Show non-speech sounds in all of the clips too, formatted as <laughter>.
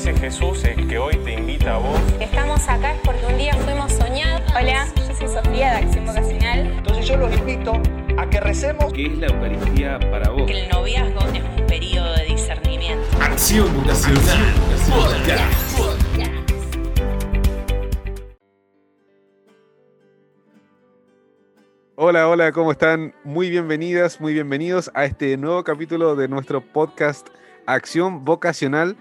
ese Jesús el que hoy te invita a vos. Estamos acá es porque un día fuimos soñados. Hola, yo soy Sofía de Acción Vocacional. Entonces yo los invito a que recemos. ¿Qué es la Eucaristía para vos? Que el noviazgo es un periodo de discernimiento. Acción Vocacional Podcast. Hola, hola, ¿cómo están? Muy bienvenidas, muy bienvenidos a este nuevo capítulo de nuestro podcast Acción Vocacional.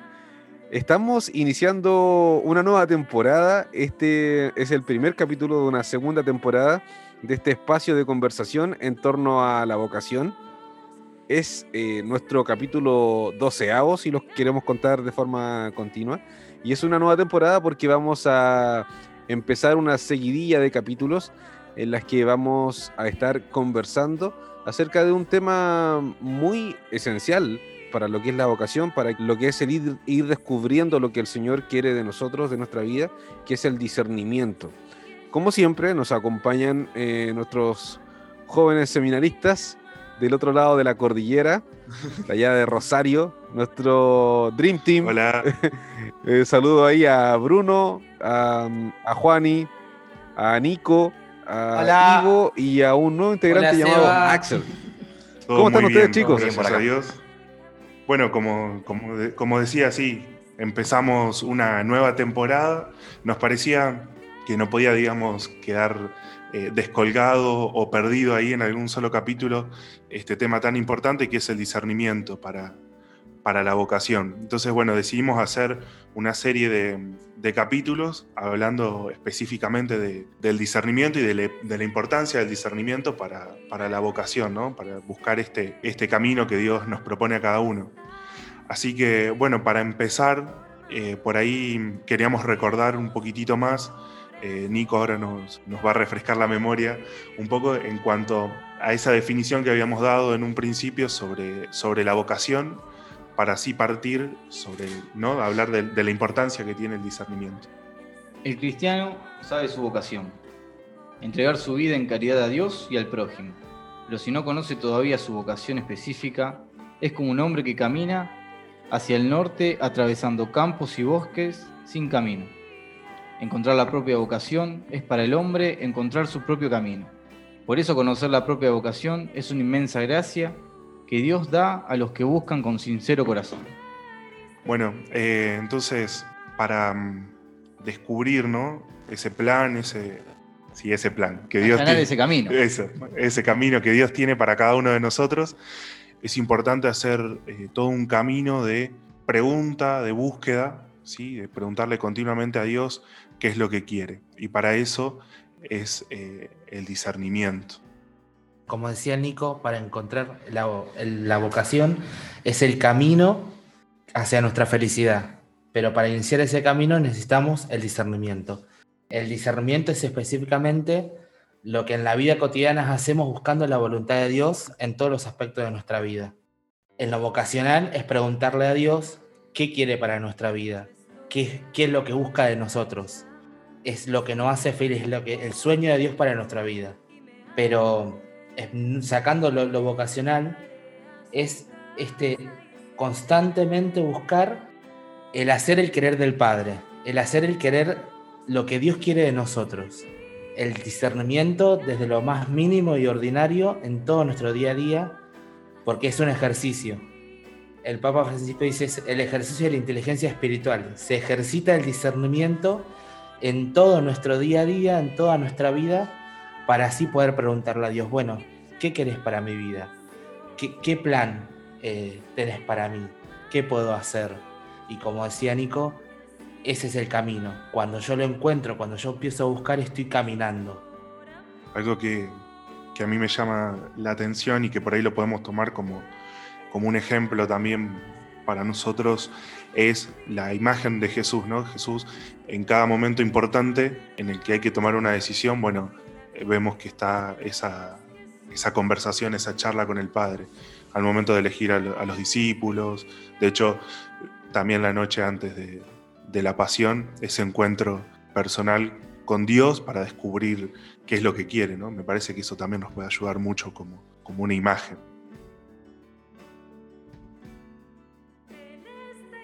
Estamos iniciando una nueva temporada. Este es el primer capítulo de una segunda temporada de este espacio de conversación en torno a la vocación. Es eh, nuestro capítulo doceavo, si los queremos contar de forma continua. Y es una nueva temporada porque vamos a empezar una seguidilla de capítulos en las que vamos a estar conversando acerca de un tema muy esencial para lo que es la vocación, para lo que es el ir, ir, descubriendo lo que el Señor quiere de nosotros, de nuestra vida, que es el discernimiento. Como siempre, nos acompañan eh, nuestros jóvenes seminaristas del otro lado de la cordillera, <laughs> allá de Rosario, nuestro Dream Team. Hola. <laughs> eh, saludo ahí a Bruno, a, a Juani, a Nico, a Hola. Ivo y a un nuevo integrante Hola, llamado. Axel. ¿Cómo están ustedes, bien, chicos? Bien a. Dios. Bueno, como, como, de- como decía, sí, empezamos una nueva temporada. Nos parecía que no podía, digamos, quedar eh, descolgado o perdido ahí en algún solo capítulo este tema tan importante que es el discernimiento para, para la vocación. Entonces, bueno, decidimos hacer una serie de, de capítulos hablando específicamente de- del discernimiento y de la importancia del discernimiento para, para la vocación, ¿no? para buscar este, este camino que Dios nos propone a cada uno. Así que, bueno, para empezar, eh, por ahí queríamos recordar un poquitito más. eh, Nico ahora nos, nos va a refrescar la memoria un poco en cuanto a esa definición que habíamos dado en un principio sobre, sobre la vocación, para así partir sobre, ¿no? hablar de, de la importancia que tiene el discernimiento. El cristiano sabe su vocación, entregar su vida en caridad a Dios y al prójimo. Pero si no conoce todavía su vocación específica, es como un hombre que camina hacia el norte atravesando campos y bosques sin camino. Encontrar la propia vocación es para el hombre encontrar su propio camino. Por eso conocer la propia vocación es una inmensa gracia que Dios da a los que buscan con sincero corazón. Bueno, eh, entonces, para mm, descubrir ¿no? ese plan, ese, sí, ese plan que Dios tiene- ese camino. Eso, ese camino que Dios tiene para cada uno de nosotros, es importante hacer eh, todo un camino de pregunta, de búsqueda, ¿sí? de preguntarle continuamente a Dios qué es lo que quiere. Y para eso es eh, el discernimiento. Como decía Nico, para encontrar la, vocación es el camino hacia nuestra felicidad. Pero para iniciar ese camino necesitamos el discernimiento. El discernimiento es específicamente lo que en la vida cotidiana hacemos buscando la voluntad de Dios en todos los aspectos de nuestra vida. En lo vocacional es preguntarle a Dios qué quiere para nuestra vida, qué, es lo que busca de nosotros. Es lo que nos hace feliz, es lo que, el sueño de Dios para nuestra vida. Pero sacando lo, vocacional, es este constantemente buscar el hacer el querer del Padre, el hacer el querer lo que Dios quiere de nosotros, el discernimiento desde lo más mínimo y ordinario en todo nuestro día a día, porque es un ejercicio. El Papa Francisco dice es el ejercicio de la inteligencia espiritual. Se ejercita el discernimiento en todo nuestro día a día, en toda nuestra vida, para así poder preguntarle a Dios, bueno, ¿qué querés para mi vida? ¿Qué, qué plan eh, tenés para mí? ¿Qué puedo hacer? Y como decía Nico, ese es el camino. Cuando yo lo encuentro, cuando yo empiezo a buscar, estoy caminando. Algo que, que a mí me llama la atención y que por ahí lo podemos tomar como, como un ejemplo también para nosotros es la imagen de Jesús, ¿no? Jesús en cada momento importante en el que hay que tomar una decisión, bueno, vemos que está esa, esa conversación, esa charla con el Padre, al momento de elegir a, lo- a los discípulos, de hecho, también la noche antes de, de la pasión, ese encuentro personal con Dios para descubrir qué es lo que quiere, ¿no? Me parece que eso también nos puede ayudar mucho como, como una imagen.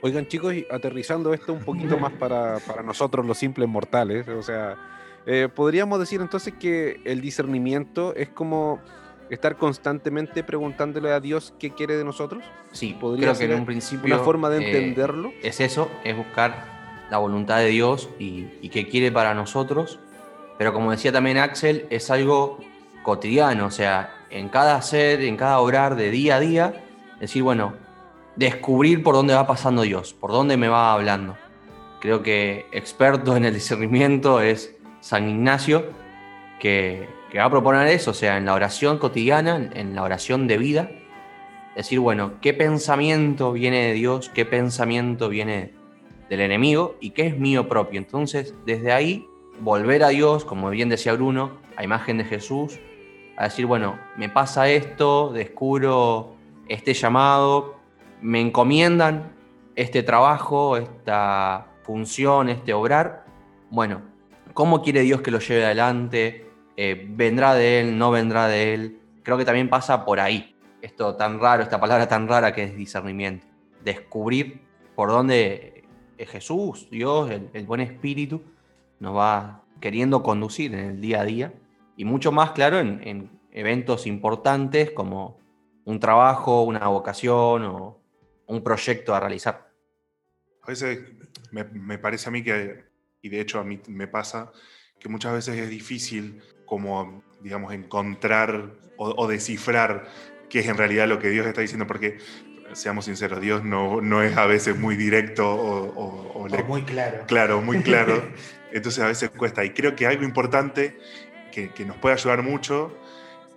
Oigan chicos, aterrizando esto un poquito más para, para nosotros los simples mortales, o sea, eh, podríamos decir entonces que el discernimiento es como estar constantemente preguntándole a Dios qué quiere de nosotros. Sí, Podría creo que en ser un principio... Una forma de eh, entenderlo. es eso, es buscar la voluntad de Dios y, y qué quiere para nosotros. Pero como decía también Axel, es algo cotidiano, o sea, en cada hacer, en cada obrar de día a día, decir, bueno, descubrir por dónde va pasando Dios, por dónde me va hablando. Creo que experto en el discernimiento es San Ignacio, que, va a proponer eso, o sea, en la oración cotidiana, en- en la oración de vida, decir, bueno, ¿qué pensamiento viene de Dios? ¿Qué pensamiento viene del enemigo? ¿Y qué es mío propio? Entonces, desde ahí, volver a Dios, como bien decía Bruno, a imagen de Jesús, a decir, bueno, me pasa esto, descubro este llamado, me encomiendan este trabajo, esta función, este obrar. Bueno, ¿cómo quiere Dios que lo lleve adelante? Eh, ¿Vendrá de Él? ¿No vendrá de Él? Creo que también pasa por ahí. Esto tan raro, esta palabra tan rara que es discernimiento. Descubrir por dónde eh, Jesús, Dios, el, buen espíritu, nos va queriendo conducir en el día a día. Y mucho más, claro, en, en eventos importantes como un trabajo, una vocación o un proyecto a realizar. A veces me parece a mí que, y de hecho a mí me pasa, que muchas veces es difícil como, digamos, encontrar o, o descifrar qué es en realidad lo que Dios está diciendo, porque, seamos sinceros, Dios no, no es a veces muy directo o, o- o le- O muy claro. Claro, muy claro. <laughs> Entonces a veces cuesta. Y creo que algo importante que, que nos puede ayudar mucho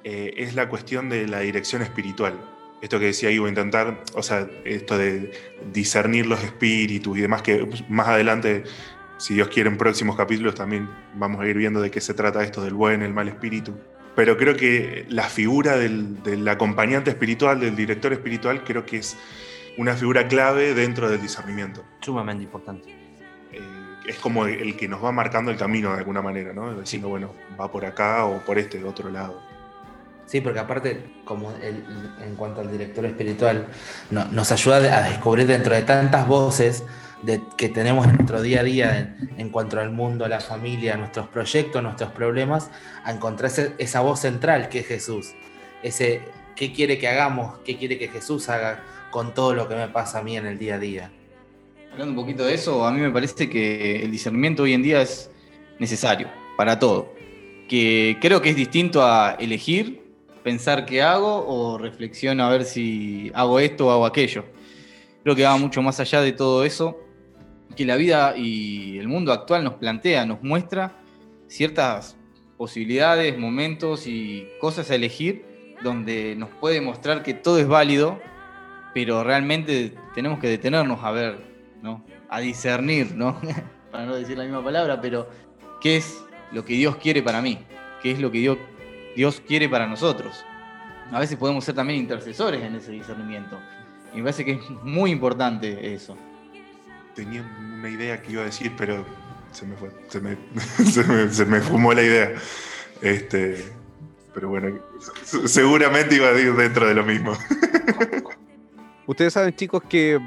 eh, es la cuestión de la dirección espiritual. Esto que decía Ivo, intentar, o sea, esto de discernir los espíritus y demás, que más adelante, si Dios quiere, en próximos capítulos también vamos a ir viendo de qué se trata esto del buen, el mal espíritu. Pero creo que la figura del, del acompañante espiritual, del director espiritual, creo que es una figura clave dentro del discernimiento Sumamente importante. eh, es como el, el que nos va marcando el camino de alguna manera, ¿no? Diciendo, bueno, va por acá o por este de otro lado. Sí, porque aparte, como el- en cuanto al director espiritual, no- nos ayuda a descubrir dentro de tantas voces de, que tenemos en nuestro día a día en, en cuanto al mundo, la familia, nuestros proyectos, nuestros problemas, a encontrar esa voz central que es Jesús. Ese, ¿qué quiere que hagamos? ¿Qué quiere que Jesús haga con todo lo que me pasa a mí en el día a día? Hablando un poquito de eso, a mí me parece que el discernimiento hoy en día es necesario para todo. Que creo que es distinto a elegir, pensar qué hago o reflexiono a ver si hago esto o hago aquello. Creo que va mucho más allá de todo eso, que la vida y el mundo actual nos plantea, nos muestra ciertas posibilidades, momentos y cosas a elegir donde nos puede mostrar que todo es válido, pero realmente tenemos que detenernos a ver, ¿no? A discernir, ¿no? <laughs> para no decir la misma palabra, pero qué es lo que Dios quiere para mí, qué es lo que Dios, Dios quiere para nosotros. A veces podemos ser también intercesores en ese discernimiento. Y me parece que es muy importante eso. Tenía una idea que iba a decir, pero se me fue, se me, <laughs> se me, se me fumó la idea. Este, pero bueno, se- seguramente iba a ir dentro de lo mismo. <laughs> Ustedes saben, chicos, que,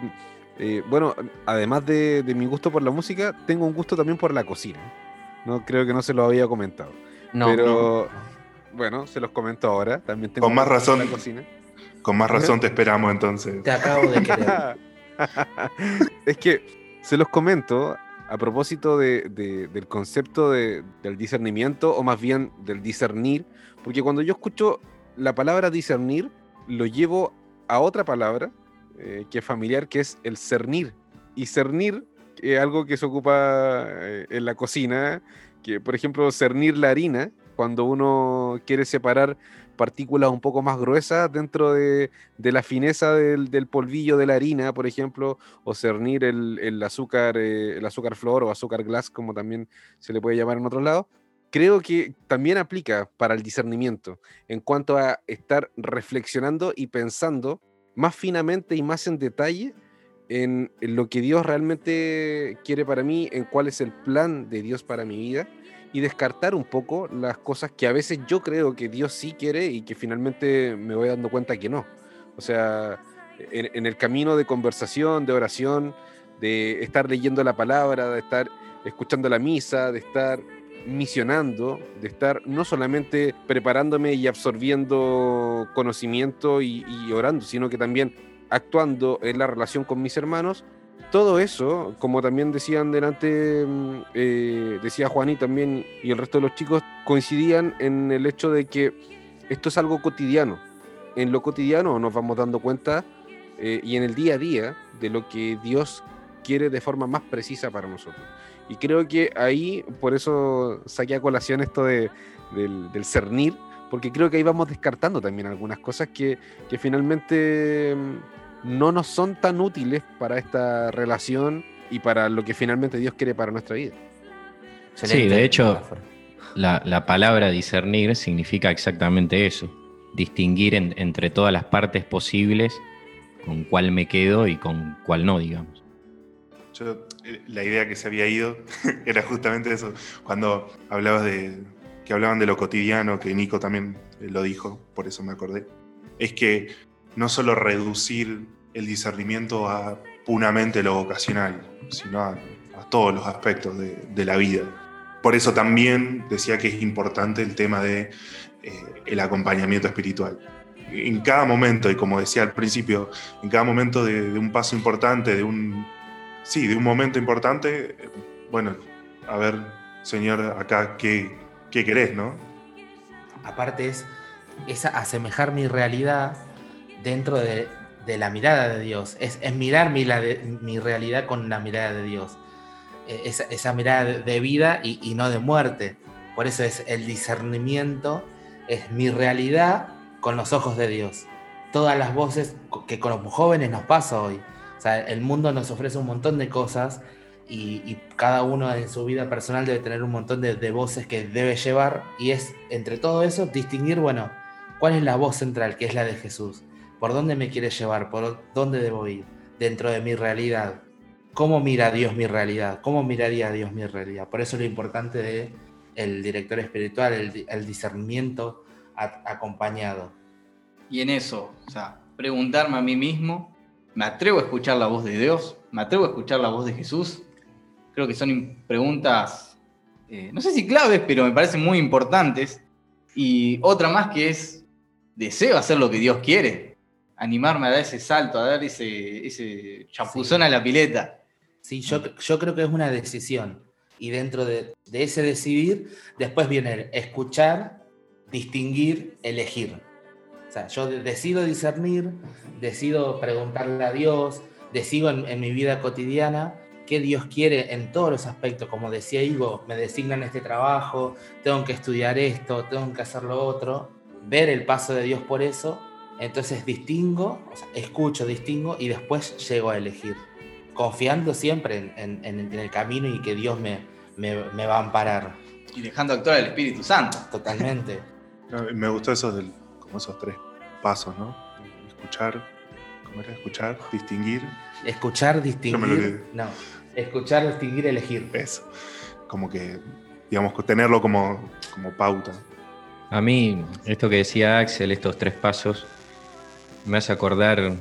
eh, bueno, además de, de mi gusto por la música, tengo un gusto también por la cocina. No creo que no se lo había comentado. No, pero, bueno, se los comento ahora. También tengo Con más razón. la cocina. Con más razón te esperamos entonces. Te acabo de querer. <laughs> es que se los comento a propósito de- de- del concepto de- del discernimiento, o más bien del discernir, porque cuando yo escucho la palabra discernir, lo llevo a otra palabra eh, que es familiar, que es el cernir. Y cernir es algo que se ocupa eh, en la cocina, que por ejemplo cernir la harina, cuando uno quiere separar partículas un poco más gruesas dentro de, de la fineza del, del polvillo de la harina, por ejemplo, o cernir el, el azúcar, eh, el azúcar flor o azúcar glass, como también se le puede llamar en otros lados, creo que también aplica para el discernimiento en cuanto a estar reflexionando y pensando más finamente y más en detalle en, lo que Dios realmente quiere para mí, en cuál es el plan de Dios para mi vida y descartar un poco las cosas que a veces yo creo que Dios sí quiere y que finalmente me voy dando cuenta que no. O sea, en, el camino de conversación, de oración, de estar leyendo la palabra, de estar escuchando la misa, de estar misionando, de estar no solamente preparándome y absorbiendo conocimiento y, y orando, sino que también actuando en la relación con mis hermanos, todo eso, como también decían delante, mm, eh, decía Juan y también y el resto de los chicos, coincidían en el hecho de que esto es algo cotidiano. En lo cotidiano nos vamos dando cuenta eh, y en el día a día de lo que Dios quiere de forma más precisa para nosotros. Y creo que ahí, por eso saqué a colación esto de, del, del cernir, porque creo que ahí vamos descartando también algunas cosas que, que finalmente mm, no nos son tan útiles para esta relación y para lo que finalmente Dios quiere para nuestra vida. Sí, de hecho, la, la palabra discernir significa exactamente eso, distinguir en- entre todas las partes posibles con cuál me quedo y con cuál no, digamos. Yo, eh, la idea que se había ido <laughs> era justamente eso. Cuando hablabas de. que hablaban de lo cotidiano, que Nico también eh, lo dijo, por eso me acordé. Es que no solo reducir el discernimiento a punamente lo vocacional, sino a, todos los aspectos de, la vida. Por eso también decía que es importante el tema de eh, acompañamiento espiritual. En cada momento, y como decía al principio, en cada momento de, de un paso importante, de un, sí, de un momento importante, bueno, a ver, Señor, acá, ¿qué, qué querés, no? Aparte es, es asemejar mi realidad dentro de, de la mirada de Dios. Es, es mirar mi, la de- mi realidad con la mirada de Dios. Eh, Esa, esa mirada de, vida y, y no de muerte. Por eso es el discernimiento, es mi realidad con los ojos de Dios. Todas las voces que con los jóvenes nos pasa hoy. O sea, el mundo nos ofrece un montón de cosas y, y cada uno en su vida personal debe tener un montón de, de voces que debe llevar y es entre todo eso distinguir, bueno, cuál es la voz central, que es la de Jesús, por dónde me quiere llevar, por dónde debo ir, dentro de mi realidad, cómo mira Dios mi realidad, cómo miraría Dios mi realidad. Por eso lo importante de el director espiritual, el, el discernimiento a- acompañado. Y en eso, o sea, preguntarme a mí mismo, ¿me atrevo a escuchar la voz de Dios? ¿Me atrevo a escuchar la voz de Jesús? Creo que son preguntas, eh, no sé si claves, pero me parecen muy importantes. Y otra más que es, ¿deseo hacer lo que Dios quiere? Animarme a dar ese salto, a dar ese, ese chapuzón a la pileta. Sí, yo, yo creo que es una decisión. Y dentro de, de ese decidir, después viene el escuchar, distinguir, elegir. O sea, yo de- decido discernir, decido preguntarle a Dios, decido en, en mi vida cotidiana qué Dios quiere en todos los aspectos. Como decía Ivo, me designan este trabajo, tengo que estudiar esto, tengo que hacer lo otro, ver el paso de Dios por eso. Entonces distingo, o sea, escucho, distingo y después llego a elegir confiando siempre en, en- en- en el camino y que Dios me, me- me va a amparar. Y dejando actuar al Espíritu Santo. Totalmente. <laughs> No, Me gustó esos, del, como esos tres pasos, ¿no? Escuchar, ¿cómo era? Escuchar, distinguir. Escuchar, Yo me lo distinguir. olvidé. No. Escuchar, distinguir, elegir. Eso. Como que, digamos, tenerlo como, como pauta. A mí, esto que decía Axel, estos tres pasos, me hace acordar,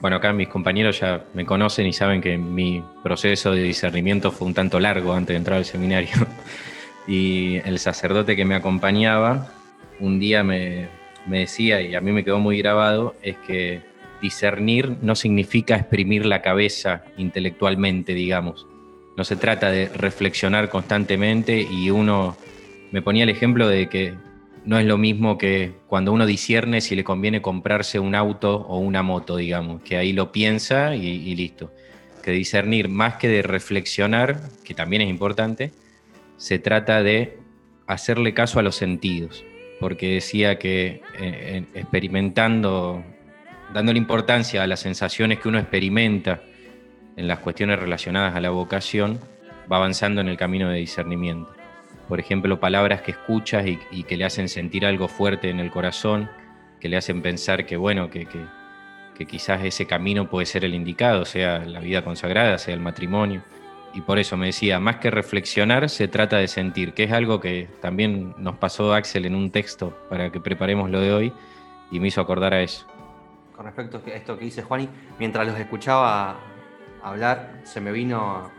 bueno, acá mis compañeros ya me conocen y saben que mi proceso de discernimiento fue un tanto largo antes de entrar al seminario. <laughs> Y el sacerdote que me acompañaba un día me, decía, y a mí me quedó muy grabado, es que discernir no significa exprimir la cabeza intelectualmente, digamos. No se trata de reflexionar constantemente y uno me ponía el ejemplo de que no es lo mismo que cuando uno discierne si le conviene comprarse un auto o una moto, digamos, que ahí lo piensa y, listo. Que discernir más que de reflexionar, que también es importante, se trata de hacerle caso a los sentidos, porque decía que eh, en- experimentando, dándole importancia a las sensaciones que uno experimenta en las cuestiones relacionadas a la vocación, va avanzando en el camino de discernimiento. Por ejemplo, palabras que escuchas y, que le hacen sentir algo fuerte en el corazón, que le hacen pensar que, bueno, que, que- quizás ese camino puede ser el indicado, sea la vida consagrada, sea el matrimonio. Y por eso me decía, más que reflexionar, se trata de sentir, que es algo que también nos pasó Axel en un texto para que preparemos lo de hoy y me hizo acordar a eso. Con respecto a esto que dice Juani, mientras los escuchaba hablar, se me vino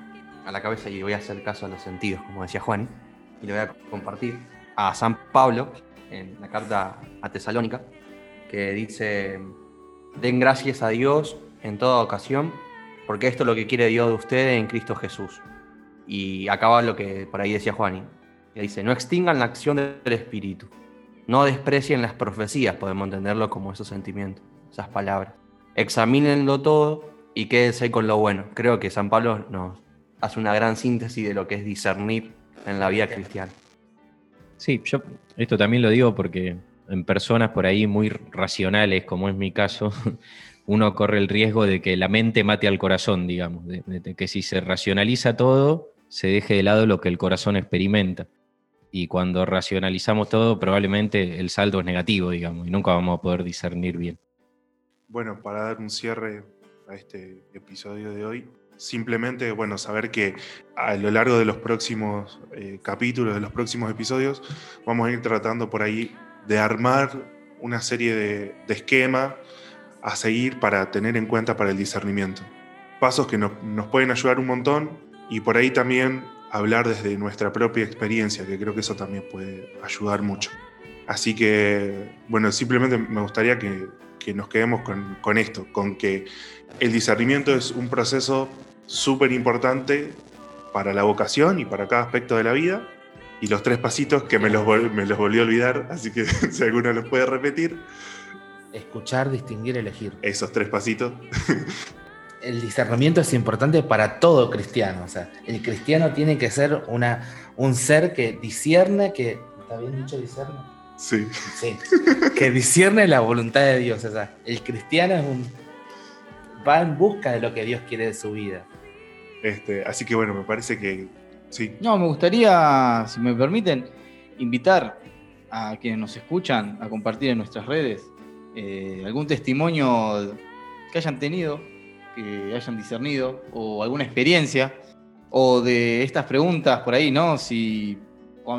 a la cabeza y voy a hacer caso a los sentidos, como decía Juan, y le voy a compartir a San Pablo en la carta a Tesalónica, que dice, den gracias a Dios en toda ocasión, porque esto es lo que quiere Dios de ustedes en Cristo Jesús. Y acaba lo que por ahí decía Juan, que dice, no extingan la acción del Espíritu, no desprecien las profecías, podemos entenderlo como esos sentimientos, esas palabras. Examínenlo todo y quédense con lo bueno. Creo que San Pablo nos hace una gran síntesis de lo que es discernir en la vida cristiana. Sí, yo esto también lo digo porque en personas por ahí muy racionales, como es mi caso, <laughs> uno corre el riesgo de que la mente mate al corazón, digamos, de, de que si se racionaliza todo, se deje de lado lo que el corazón experimenta. Y cuando racionalizamos todo, probablemente el saldo es negativo, digamos, y nunca vamos a poder discernir bien. Bueno, para dar un cierre a este episodio de hoy, simplemente, bueno, saber que a lo largo de los próximos eh, capítulos, de los próximos episodios, vamos a ir tratando por ahí de armar una serie de, de esquemas a seguir para tener en cuenta para el discernimiento. Pasos que no, nos pueden ayudar un montón y por ahí también hablar desde nuestra propia experiencia, que creo que eso también puede ayudar mucho. Así que, bueno, simplemente me gustaría que, que nos quedemos con, con, esto, con que el discernimiento es un proceso súper importante para la vocación y para cada aspecto de la vida. Y los tres pasitos que me los, me los volví a olvidar, así que <laughs> si alguno los puede repetir. Escuchar, distinguir, elegir. Esos tres pasitos. <laughs> el discernimiento es importante para todo cristiano. O sea, el cristiano tiene que ser una, un ser que discierne, que. ¿Está bien dicho discierne? Sí. Sí. Que discierne la voluntad de Dios. O sea, el cristiano es un. va en busca de lo que Dios quiere de su vida. Este, así que bueno, me parece que sí. No, me gustaría, si me permiten, invitar a quienes nos escuchan a compartir en nuestras redes eh, algún testimonio que hayan tenido que hayan discernido o alguna experiencia o de estas preguntas por ahí, ¿no? Si,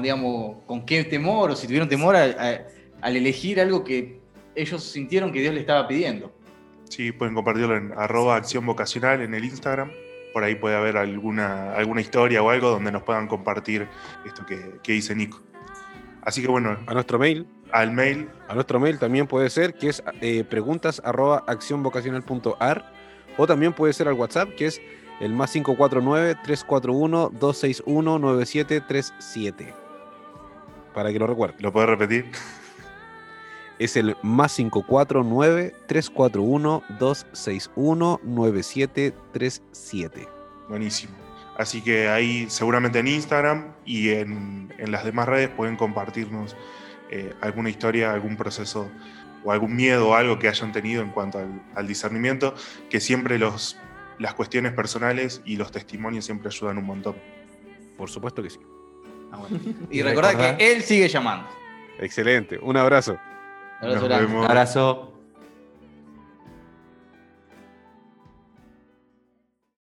digamos, con qué temor o si tuvieron temor a, a, al elegir algo que ellos sintieron que Dios le estaba pidiendo. Sí, pueden compartirlo en arroba acción vocacional en el Instagram. Por ahí puede haber alguna, alguna historia o algo donde nos puedan compartir esto que, que dice Nico. Así que bueno. A nuestro mail. Al mail. A nuestro mail también puede ser, que es eh, preguntas arroba accionvocacional.ar o también puede ser al WhatsApp, que es el más 549-341-261-9737. Para que lo recuerden. ¿Lo puedes repetir? Es el más 549-341-261-9737. Buenísimo. Así que ahí seguramente en Instagram y en, en las demás redes pueden compartirnos eh, alguna historia, algún proceso o algún miedo o algo que hayan tenido en cuanto al, al discernimiento, que siempre los, las cuestiones personales y los testimonios siempre ayudan un montón. Por supuesto que sí. Ah, bueno. <laughs> Y recordad que él sigue llamando. Excelente. Un abrazo. abrazo Nos vemos. Abrazo.